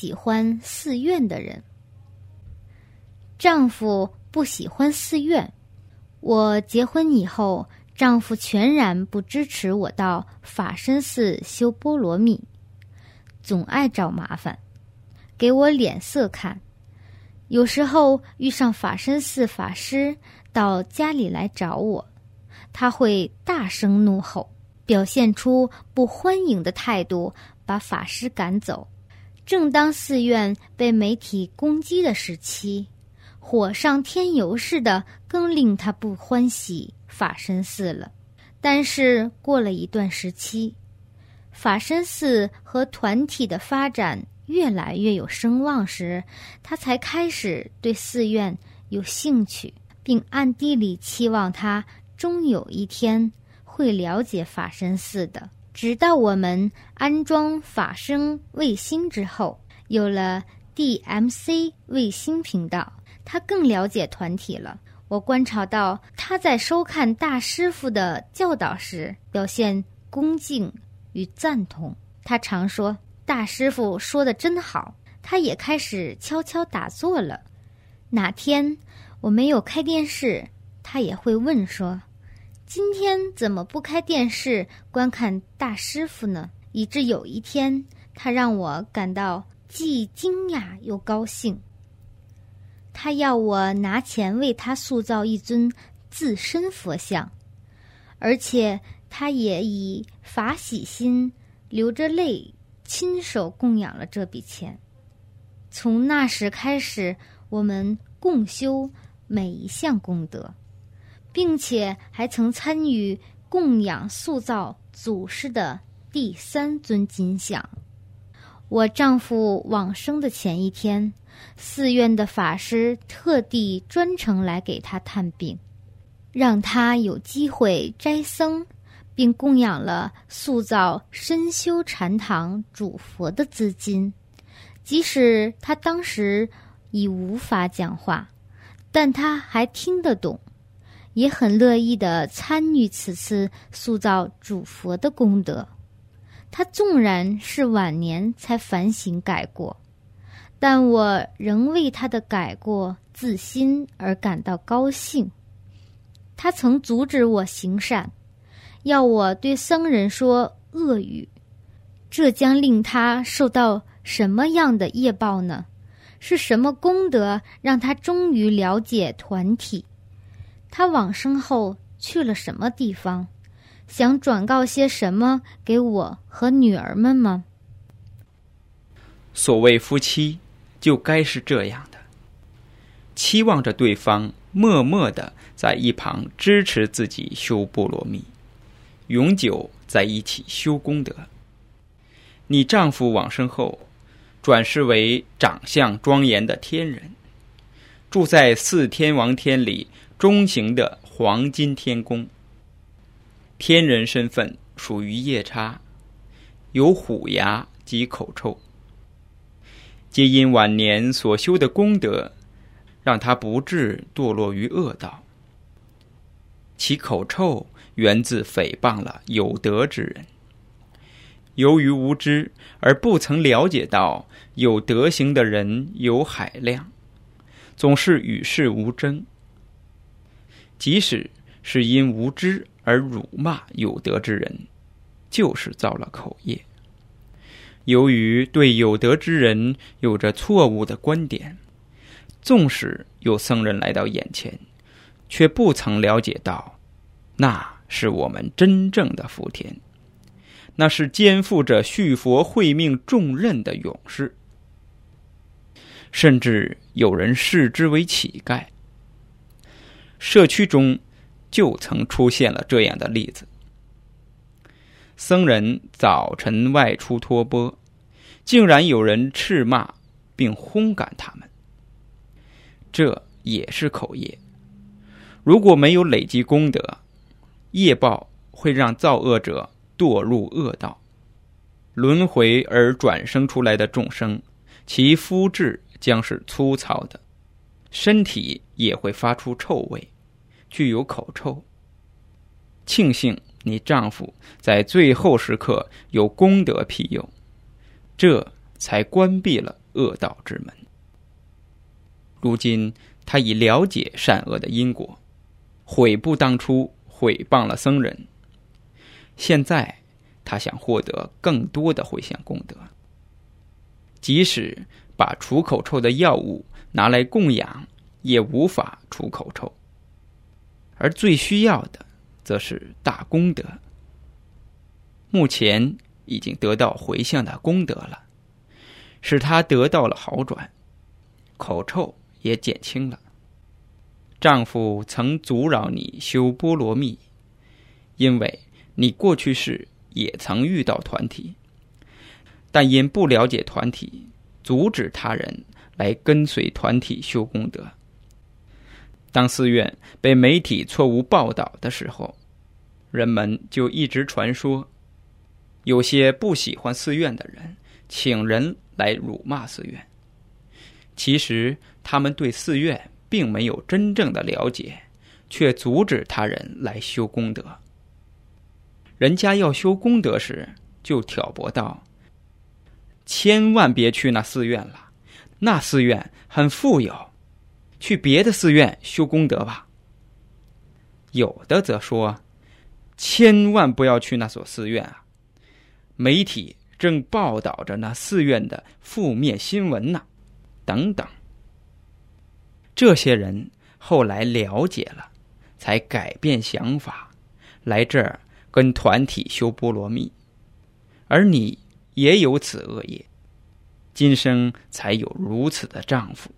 喜欢寺院的人。丈夫不喜欢寺院，我结婚以后，丈夫全然不支持我到法身寺修波罗蜜，总爱找麻烦，给我脸色看。有时候遇上法身寺法师到家里来找我，他会大声怒吼，表现出不欢迎的态度，把法师赶走。正当寺院被媒体攻击的时期，火上添油似的，更令他不欢喜法身寺了。但是过了一段时期，法身寺和团体的发展。越来越有声望时，他才开始对寺院有兴趣，并暗地里期望他终有一天会了解法身寺的。直到我们安装法声卫星之后，有了 DMC 卫星频道，他更了解团体了。我观察到他在收看大师傅的教导时，表现恭敬与赞同。他常说。大师傅说的真好，他也开始悄悄打坐了。哪天我没有开电视，他也会问说：“今天怎么不开电视观看大师傅呢？”以致有一天，他让我感到既惊讶又高兴。他要我拿钱为他塑造一尊自身佛像，而且他也以法喜心流着泪。亲手供养了这笔钱，从那时开始，我们共修每一项功德，并且还曾参与供养塑造祖师的第三尊金像。我丈夫往生的前一天，寺院的法师特地专程来给他探病，让他有机会斋僧。并供养了塑造深修禅堂主佛的资金，即使他当时已无法讲话，但他还听得懂，也很乐意的参与此次塑造主佛的功德。他纵然是晚年才反省改过，但我仍为他的改过自新而感到高兴。他曾阻止我行善。要我对僧人说恶语，这将令他受到什么样的业报呢？是什么功德让他终于了解团体？他往生后去了什么地方？想转告些什么给我和女儿们吗？所谓夫妻，就该是这样的，期望着对方默默的在一旁支持自己修波罗蜜。永久在一起修功德。你丈夫往生后，转世为长相庄严的天人，住在四天王天里中行的黄金天宫。天人身份属于夜叉，有虎牙及口臭，皆因晚年所修的功德，让他不致堕落于恶道。其口臭。源自诽谤了有德之人，由于无知而不曾了解到有德行的人有海量，总是与世无争。即使是因无知而辱骂有德之人，就是造了口业。由于对有德之人有着错误的观点，纵使有僧人来到眼前，却不曾了解到那。是我们真正的福田，那是肩负着续佛慧命重任的勇士。甚至有人视之为乞丐。社区中就曾出现了这样的例子：僧人早晨外出托钵，竟然有人斥骂并轰赶他们。这也是口业。如果没有累积功德，业报会让造恶者堕入恶道，轮回而转生出来的众生，其肤质将是粗糙的，身体也会发出臭味，具有口臭。庆幸你丈夫在最后时刻有功德庇佑，这才关闭了恶道之门。如今他已了解善恶的因果，悔不当初，毁谤了僧人。现在他想获得更多的回向功德，即使把除口臭的药物拿来供养，也无法除口臭。而最需要的，则是大功德。目前已经得到回向的功德了，使他得到了好转，口臭也减轻了。丈夫曾阻扰你修波罗蜜，因为你过去世也曾遇到团体，但因不了解团体，阻止他人来跟随团体修功德。当寺院被媒体错误报道的时候，人们就一直传说，有些不喜欢寺院的人请人来辱骂寺院。其实他们对寺院并没有真正的了解，却阻止他人来修功德。人家要修功德时，就挑拨道：“千万别去那寺院了，那寺院很富有。”去别的寺院修功德吧。有的则说：“千万不要去那所寺院啊！媒体正报道着那寺院的负面新闻呢。”等等。这些人后来了解了，才改变想法，来这儿跟团体修波罗蜜。而你也有此恶业，今生才有如此的丈夫。